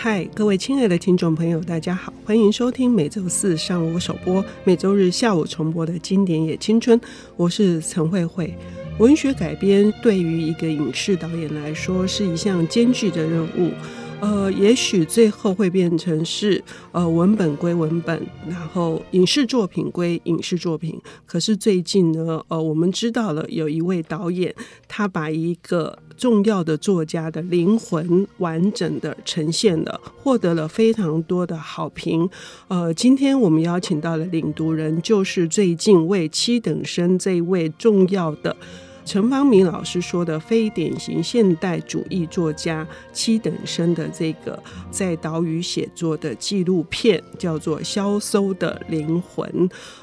嗨，各位亲爱的听众朋友，大家好，欢迎收听每周四上午首播、每周日下午重播的经典也青春。我是陈慧慧。文学改编对于一个影视导演来说是一项艰巨的任务。呃，也许最后会变成是呃文本归文本，然后影视作品归影视作品。可是最近呢，呃，我们知道了有一位导演，他把一个重要的作家的灵魂完整的呈现了，获得了非常多的好评。呃，今天我们邀请到的领读人，就是最近为七等生这位重要的。陈方明老师说的非典型现代主义作家七等生的这个在岛屿写作的纪录片，叫做《消搜的灵魂》。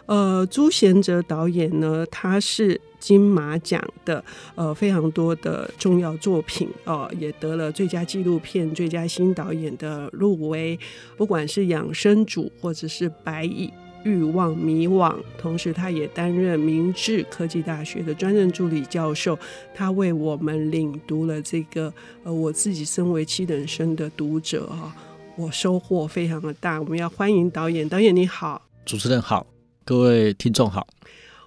呃，朱贤哲导演呢，他是金马奖的呃非常多的重要作品哦、呃，也得了最佳纪录片、最佳新导演的入围，不管是养生组或者是白蚁。欲望迷惘，同时他也担任明治科技大学的专任助理教授。他为我们领读了这个，呃，我自己身为七等生的读者哈，我收获非常的大。我们要欢迎导演，导演你好，主持人好，各位听众好。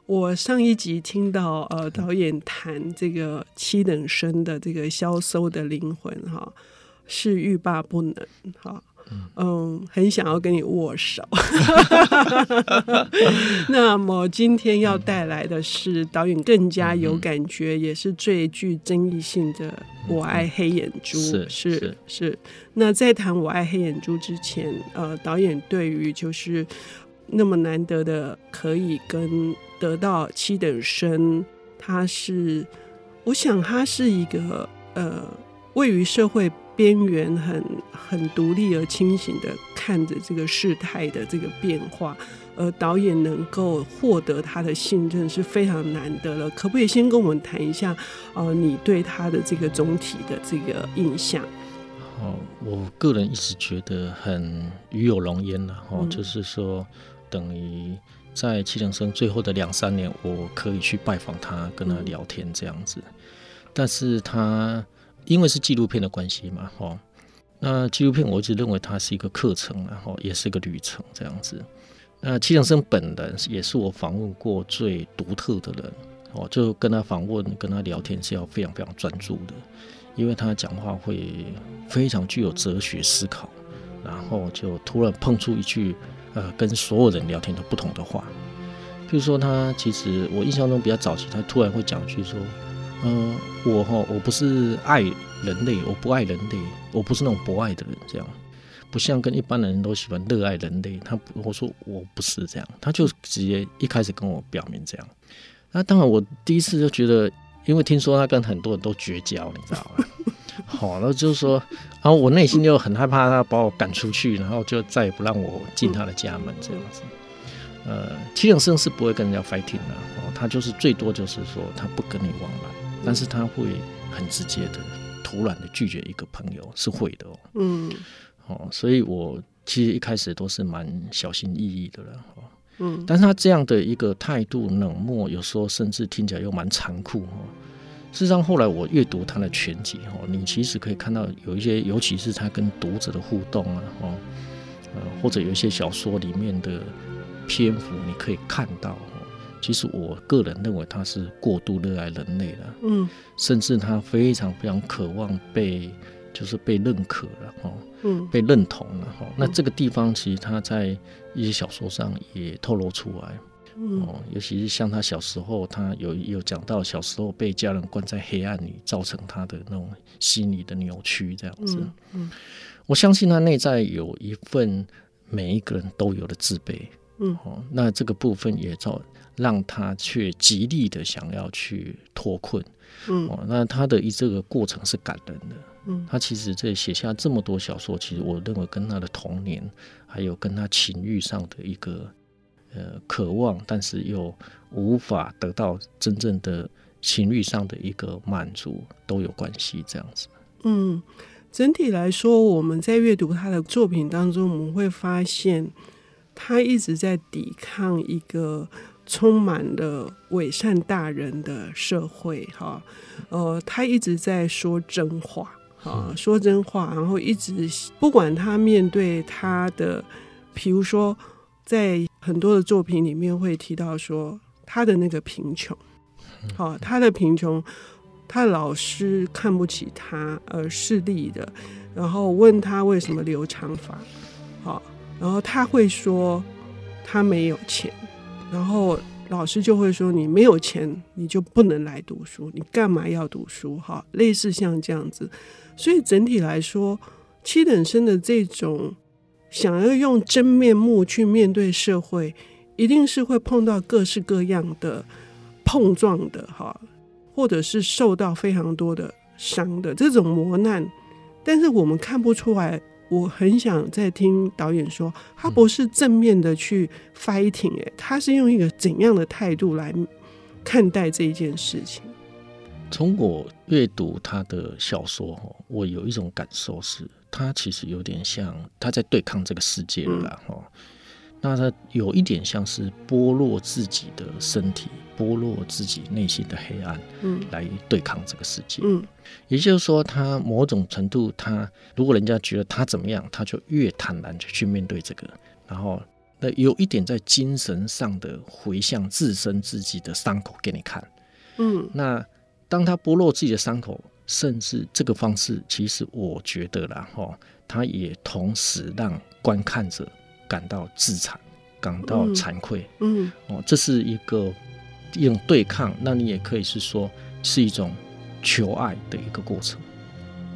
我上一集听到呃导演谈这个七等生的这个消瘦的灵魂哈，是欲罢不能哈。嗯，很想要跟你握手。那么今天要带来的是导演更加有感觉，嗯、也是最具争议性的《我爱黑眼珠》是是，是。那在谈《我爱黑眼珠》之前，呃，导演对于就是那么难得的可以跟得到七等生，他是，我想他是一个呃，位于社会。边缘很很独立而清醒的看着这个事态的这个变化，而导演能够获得他的信任是非常难得了。可不可以先跟我们谈一下，呃，你对他的这个总体的这个印象？哦，我个人一直觉得很与有荣焉了。哦，嗯、就是说，等于在七等生最后的两三年，我可以去拜访他，跟他聊天这样子。嗯、但是他。因为是纪录片的关系嘛，哈，那纪录片我一直认为它是一个课程，然后也是一个旅程这样子。那七等生本人也是我访问过最独特的人，哦，就跟他访问、跟他聊天是要非常非常专注的，因为他讲话会非常具有哲学思考，然后就突然碰出一句呃跟所有人聊天都不同的话，譬如说他其实我印象中比较早期，他突然会讲一句说。嗯、呃，我哈，我不是爱人类，我不爱人类，我不是那种博爱的人，这样，不像跟一般的人都喜欢热爱人类。他我说我不是这样，他就直接一开始跟我表明这样。那当然，我第一次就觉得，因为听说他跟很多人都绝交，你知道吗？好，然后就是说，然后我内心就很害怕他把我赶出去，然后就再也不让我进他的家门这样子。呃，七等生是不会跟人家 fighting 的，哦，他就是最多就是说他不跟你往来。但是他会很直接的、突然的拒绝一个朋友，是会的哦。嗯，哦，所以我其实一开始都是蛮小心翼翼的了。哦，嗯，但是他这样的一个态度冷漠，有时候甚至听起来又蛮残酷哦。事实上，后来我阅读他的全集哦，你其实可以看到有一些，尤其是他跟读者的互动啊，哦，呃，或者有一些小说里面的篇幅，你可以看到。其实我个人认为他是过度热爱人类了，嗯，甚至他非常非常渴望被，就是被认可了，哈，嗯，被认同了，哈。那这个地方其实他在一些小说上也透露出来，嗯，哦，尤其是像他小时候，他有有讲到小时候被家人关在黑暗里，造成他的那种心理的扭曲，这样子，嗯，我相信他内在有一份每一个人都有的自卑，嗯，哦，那这个部分也造。让他却极力的想要去脱困，嗯，哦，那他的一这个过程是感人的，嗯，他其实这写下这么多小说，其实我认为跟他的童年，还有跟他情欲上的一个呃渴望，但是又无法得到真正的情欲上的一个满足都有关系，这样子。嗯，整体来说，我们在阅读他的作品当中，我们会发现他一直在抵抗一个。充满了伪善大人的社会，哈，呃，他一直在说真话，哈，说真话，然后一直不管他面对他的，比如说在很多的作品里面会提到说他的那个贫穷，好，他的贫穷，他老师看不起他而势利的，然后问他为什么留长发，好，然后他会说他没有钱，然后。老师就会说：“你没有钱，你就不能来读书。你干嘛要读书？哈，类似像这样子。所以整体来说，七等生的这种想要用真面目去面对社会，一定是会碰到各式各样的碰撞的，哈，或者是受到非常多的伤的这种磨难。但是我们看不出来。”我很想再听导演说，他不是正面的去 fighting，哎，他是用一个怎样的态度来看待这一件事情？从我阅读他的小说，我有一种感受是，他其实有点像他在对抗这个世界了，哈、嗯。那他有一点像是剥落自己的身体，剥落自己内心的黑暗，嗯，来对抗这个世界。嗯，也就是说，他某种程度，他如果人家觉得他怎么样，他就越坦然去面对这个。然后，那有一点在精神上的回向自身自己的伤口给你看。嗯，那当他剥落自己的伤口，甚至这个方式，其实我觉得啦，哈，他也同时让观看者。感到自残，感到惭愧，嗯，嗯。哦，这是一个一种对抗，那你也可以是说是一种求爱的一个过程，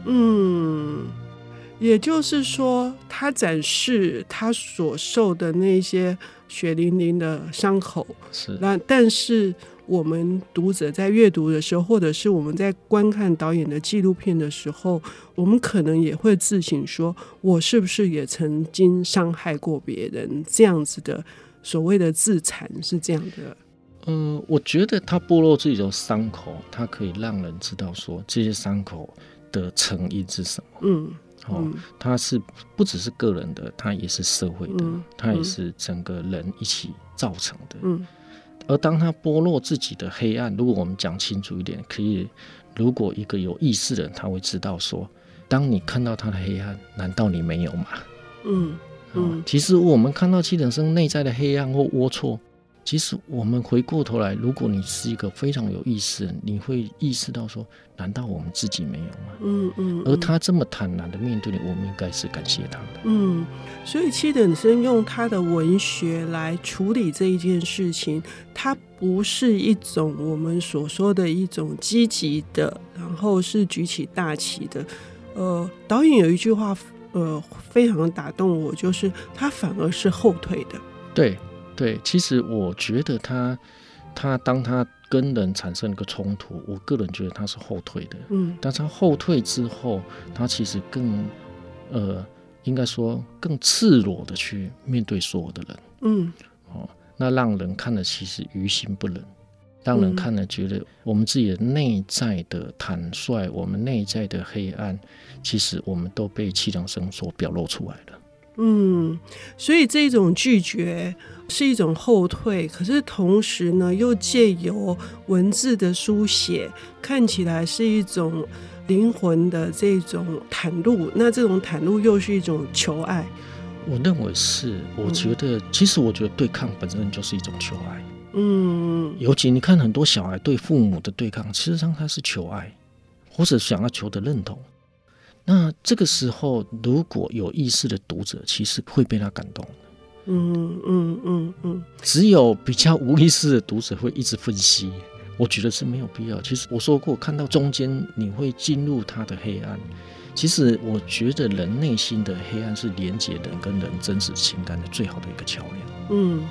嗯，也就是说，他展示他所受的那些血淋淋的伤口，是，那但是。我们读者在阅读的时候，或者是我们在观看导演的纪录片的时候，我们可能也会自省说：我是不是也曾经伤害过别人？这样子的所谓的自残是这样的。嗯，我觉得他剥落自己的伤口，它可以让人知道说这些伤口的成因是什么。嗯，哦，他是不只是个人的，他也是社会的，他也是整个人一起造成的。嗯。而当他剥落自己的黑暗，如果我们讲清楚一点，可以，如果一个有意识的人，他会知道说，当你看到他的黑暗，难道你没有吗？嗯嗯，其实我们看到七等生内在的黑暗或龌龊。其实我们回过头来，如果你是一个非常有意识的，你会意识到说，难道我们自己没有吗？嗯嗯。而他这么坦然的面对你，我们应该是感谢他的。嗯，所以七等生用他的文学来处理这一件事情，他不是一种我们所说的一种积极的，然后是举起大旗的。呃，导演有一句话，呃，非常打动我，就是他反而是后退的。对。对，其实我觉得他，他当他跟人产生一个冲突，我个人觉得他是后退的。嗯，但是他后退之后，他其实更，呃，应该说更赤裸的去面对所有的人。嗯，哦，那让人看了其实于心不忍，让人看了觉得我们自己的内在的坦率，我们内在的黑暗，其实我们都被气场声所表露出来了。嗯，所以这种拒绝是一种后退，可是同时呢，又借由文字的书写，看起来是一种灵魂的这种袒露。那这种袒露又是一种求爱。我认为是，我觉得，嗯、其实我觉得对抗本身就是一种求爱。嗯，尤其你看很多小孩对父母的对抗，其实上他是求爱，或者想要求得认同。那这个时候，如果有意识的读者，其实会被他感动。嗯嗯嗯嗯。只有比较无意识的读者会一直分析，我觉得是没有必要。其实我说过，看到中间你会进入他的黑暗。其实我觉得人内心的黑暗是连接人跟人真实情感的最好的一个桥梁。嗯。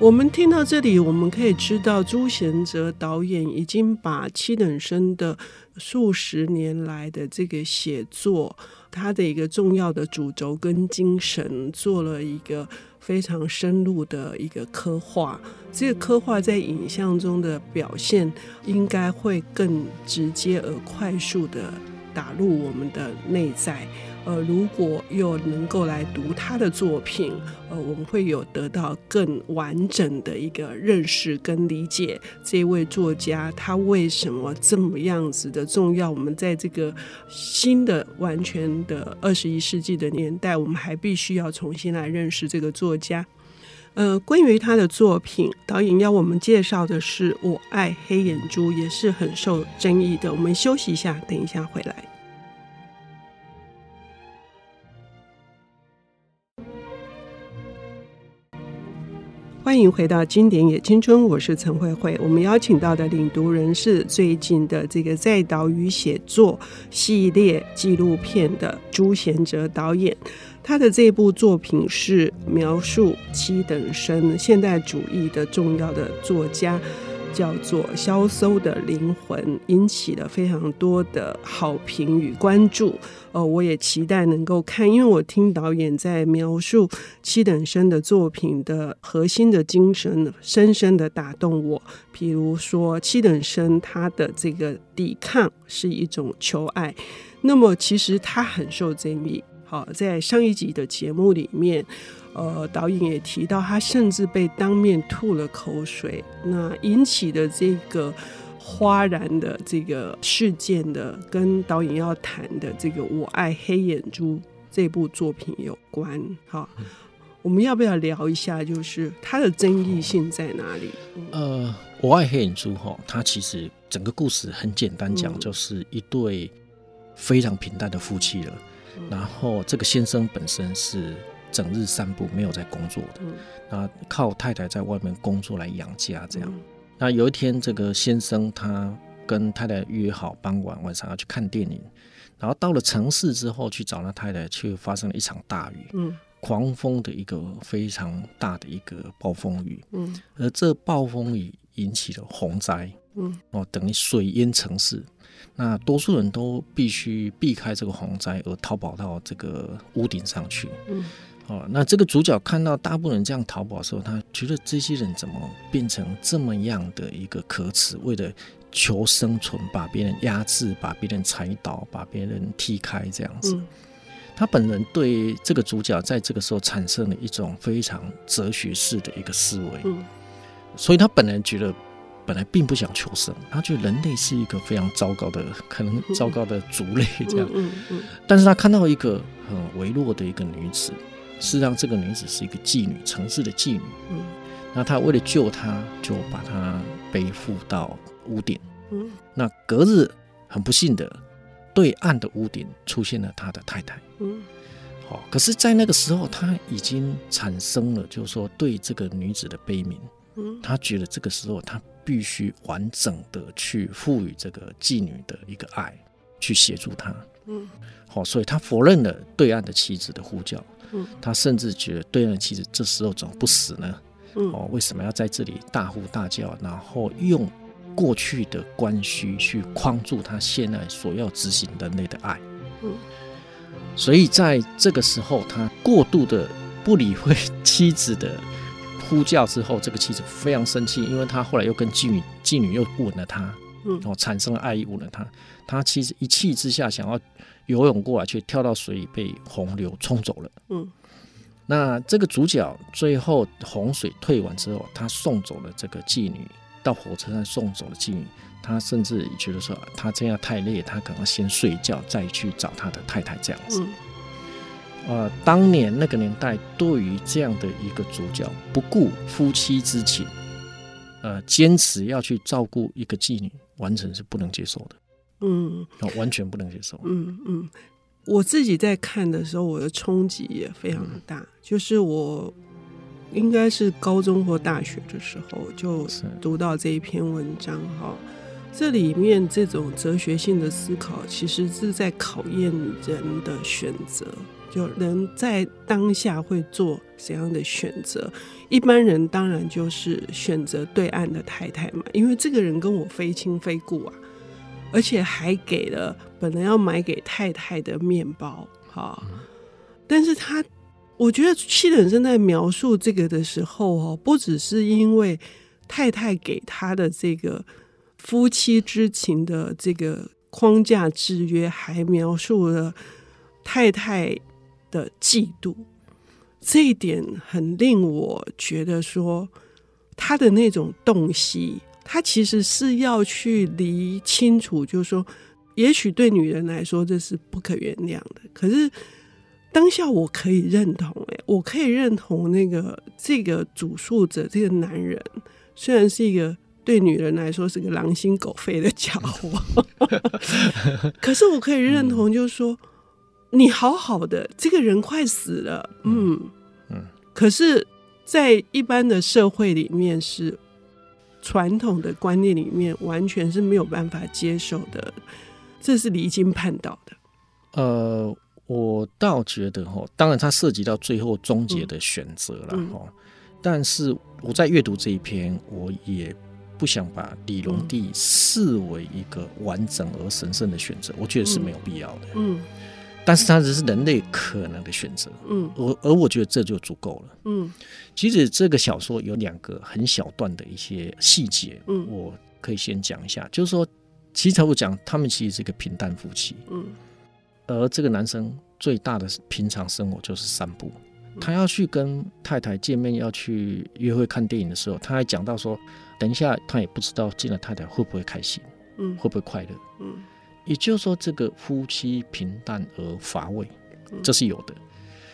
我们听到这里，我们可以知道朱贤哲导演已经把七等生的数十年来的这个写作，他的一个重要的主轴跟精神，做了一个非常深入的一个刻画。这个刻画在影像中的表现，应该会更直接而快速的打入我们的内在。呃，如果又能够来读他的作品，呃，我们会有得到更完整的一个认识跟理解。这位作家他为什么这么样子的重要？我们在这个新的、完全的二十一世纪的年代，我们还必须要重新来认识这个作家。呃，关于他的作品，导演要我们介绍的是《我爱黑眼珠》，也是很受争议的。我们休息一下，等一下回来。欢迎回到经典也青春，我是陈慧慧。我们邀请到的领读人是最近的这个在岛屿写作系列纪录片的朱贤哲导演。他的这部作品是描述七等生现代主义的重要的作家。叫做消搜的灵魂，引起了非常多的好评与关注。呃，我也期待能够看，因为我听导演在描述七等生的作品的核心的精神，深深的打动我。比如说，七等生他的这个抵抗是一种求爱，那么其实他很受争议。好，在上一集的节目里面。呃，导演也提到，他甚至被当面吐了口水，那引起的这个哗然的这个事件的，跟导演要谈的这个《我爱黑眼珠》这部作品有关。好，我们要不要聊一下，就是它的争议性在哪里？呃，《我爱黑眼珠》哈，它其实整个故事很简单讲，就是一对非常平淡的夫妻了。嗯、然后这个先生本身是。整日散步，没有在工作的，那靠太太在外面工作来养家，这样。那有一天，这个先生他跟太太约好傍晚晚上要去看电影，然后到了城市之后去找那太太，却发生了一场大雨，嗯，狂风的一个非常大的一个暴风雨，嗯，而这暴风雨引起了洪灾，嗯，哦，等于水淹城市，那多数人都必须避开这个洪灾而逃跑到这个屋顶上去，嗯。哦，那这个主角看到大部分人这样逃跑的时候，他觉得这些人怎么变成这么样的一个可耻？为了求生存，把别人压制，把别人踩倒，把别人踢开，这样子。他本人对这个主角在这个时候产生了一种非常哲学式的一个思维。所以他本人觉得，本来并不想求生，他觉得人类是一个非常糟糕的，可能糟糕的族类这样。但是他看到一个很微弱的一个女子。事实上，这个女子是一个妓女，城市的妓女。嗯，那他为了救她，就把她背负到屋顶。嗯，那隔日很不幸的，对岸的屋顶出现了他的太太。嗯，好，可是，在那个时候，他已经产生了，就是说对这个女子的悲悯。嗯，他觉得这个时候他必须完整的去赋予这个妓女的一个爱，去协助她。嗯，好，所以他否认了对岸的妻子的呼叫。他甚至觉得对岸其实这时候怎么不死呢？哦，为什么要在这里大呼大叫，然后用过去的关系去框住他现在所要执行人类的爱？所以在这个时候，他过度的不理会妻子的呼叫之后，这个妻子非常生气，因为他后来又跟妓女妓女又吻了他，哦，产生了爱意，吻了他。他其实一气之下想要。游泳过来，却跳到水里，被洪流冲走了。嗯，那这个主角最后洪水退完之后，他送走了这个妓女，到火车站送走了妓女。他甚至觉得说，他这样太累，他可能先睡觉，再去找他的太太这样子。嗯，呃，当年那个年代，对于这样的一个主角，不顾夫妻之情，呃，坚持要去照顾一个妓女，完全是不能接受的。嗯，完全不能接受。嗯嗯，我自己在看的时候，我的冲击也非常大。嗯、就是我应该是高中或大学的时候就读到这一篇文章哈，这里面这种哲学性的思考，其实是在考验人的选择，就人在当下会做怎样的选择。一般人当然就是选择对岸的太太嘛，因为这个人跟我非亲非故啊。而且还给了本来要买给太太的面包，哈，但是他，我觉得七等正在描述这个的时候，哦，不只是因为太太给他的这个夫妻之情的这个框架制约，还描述了太太的嫉妒，这一点很令我觉得说他的那种洞悉，他其实是要去理清楚，就是说，也许对女人来说这是不可原谅的，可是当下我可以认同，哎，我可以认同那个这个主诉者这个男人，虽然是一个。对女人来说是个狼心狗肺的家伙，可是我可以认同，就是说你好好的，这个人快死了，嗯。嗯，可是，在一般的社会里面，是传统的观念里面，完全是没有办法接受的，这是离经叛道的。呃，我倒觉得哈，当然它涉及到最后终结的选择了哈，嗯，但是我在阅读这一篇，我也。不想把李隆帝视为一个完整而神圣的选择，我觉得是没有必要的。嗯，但是它只是人类可能的选择。嗯，而而我觉得这就足够了。嗯，其实这个小说有两个很小段的一些细节，嗯，我可以先讲一下，就是说，其实我讲他们其实是一个平淡夫妻。嗯，而这个男生最大的平常生活就是散步。他要去跟太太见面，要去约会看电影的时候，他还讲到说，等一下他也不知道见了太太会不会开心，嗯，会不会快乐，嗯，也就是说，这个夫妻平淡而乏味，这是有的。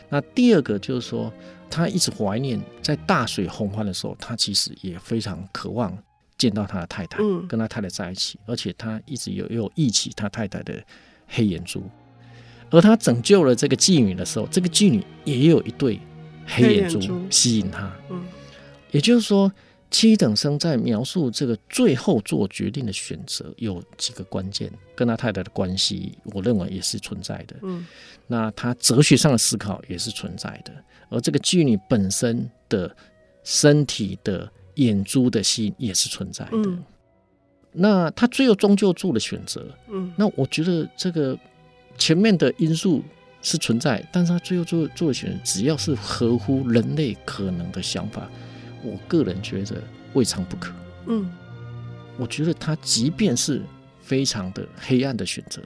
那第二个就是说，他一直怀念在大水洪泛的时候，他其实也非常渴望见到他的太太，跟他太太在一起，而且他一直有有忆起他太太的黑眼珠。而他拯救了这个妓女的时候，这个妓女也有一对黑眼珠吸引他。嗯，也就是说，七等生在描述这个最后做决定的选择有几个关键，跟他太太的关系，我认为也是存在的。嗯，那他哲学上的思考也是存在的，而这个妓女本身的身体的眼珠的吸引也是存在的。嗯，那他最后终究做了选择。嗯，那我觉得这个。前面的因素是存在，但是他最后做做的选择，只要是合乎人类可能的想法，我个人觉得未尝不可。嗯，我觉得他即便是非常的黑暗的选择，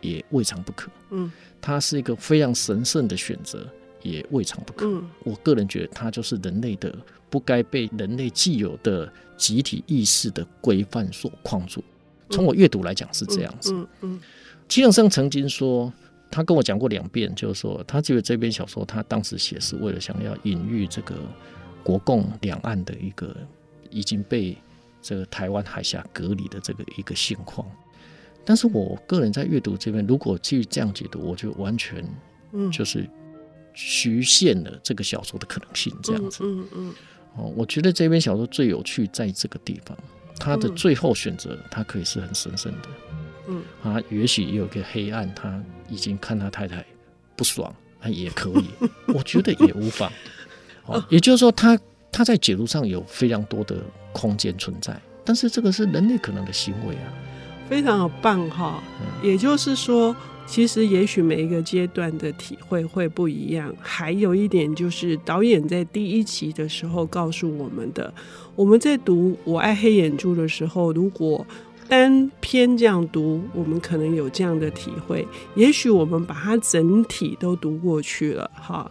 也未尝不可。嗯，他是一个非常神圣的选择，也未尝不可。嗯，我个人觉得他就是人类的不该被人类既有的集体意识的规范所框住。从我阅读来讲是这样子。嗯嗯。嗯七等生曾经说，他跟我讲过两遍，就是说，他觉得这篇小说他当时写是为了想要隐喻这个国共两岸的一个已经被这个台湾海峡隔离的这个一个现况。但是我个人在阅读这边，如果继续这样解读，我就完全就是局限了这个小说的可能性。这样子，嗯嗯，哦，我觉得这篇小说最有趣在这个地方，他的最后选择，他可以是很神圣的。嗯，啊，也许也有个黑暗，他已经看他太太不爽，那，也可以，我觉得也无妨。哦，也就是说他，他他在解读上有非常多的空间存在，但是这个是人类可能的行为啊，非常的棒哈。嗯，也就是说，其实也许每一个阶段的体会会不一样。还有一点就是，导演在第一集的时候告诉我们的，我们在读《我爱黑眼珠》的时候，如果单篇这样读，我们可能有这样的体会。也许我们把它整体都读过去了，哈，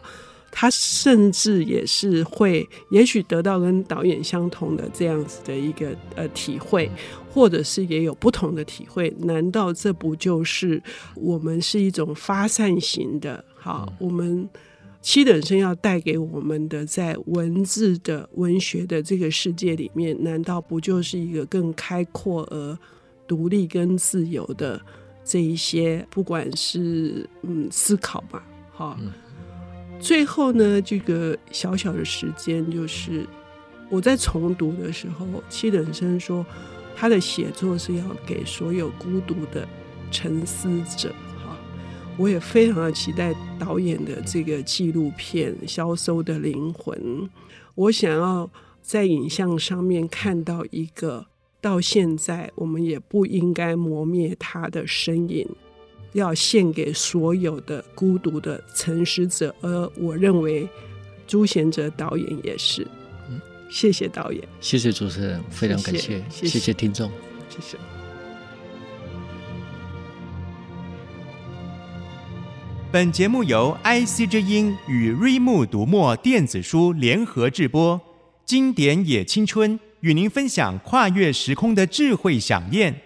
他甚至也是会，也许得到跟导演相同的这样子的一个呃体会，或者是也有不同的体会。难道这不就是我们是一种发散型的？哈，我们。七等生要带给我们的，在文字的文学的这个世界里面，难道不就是一个更开阔而独立跟自由的这一些，不管是嗯思考吧，哈。最后呢，这个小小的时间，就是我在重读的时候，七等生说他的写作是要给所有孤独的沉思者。我也非常的期待导演的这个纪录片《消瘦的灵魂》。我想要在影像上面看到一个到现在我们也不应该磨灭他的身影，要献给所有的孤独的诚实者而我认为朱贤哲导演也是嗯。谢谢导演。谢谢主持人非常感谢谢谢听众谢谢。本节目由 ic 之音与瑞木读墨电子书联合制播经典也青春与您分享跨越时空的智慧想念。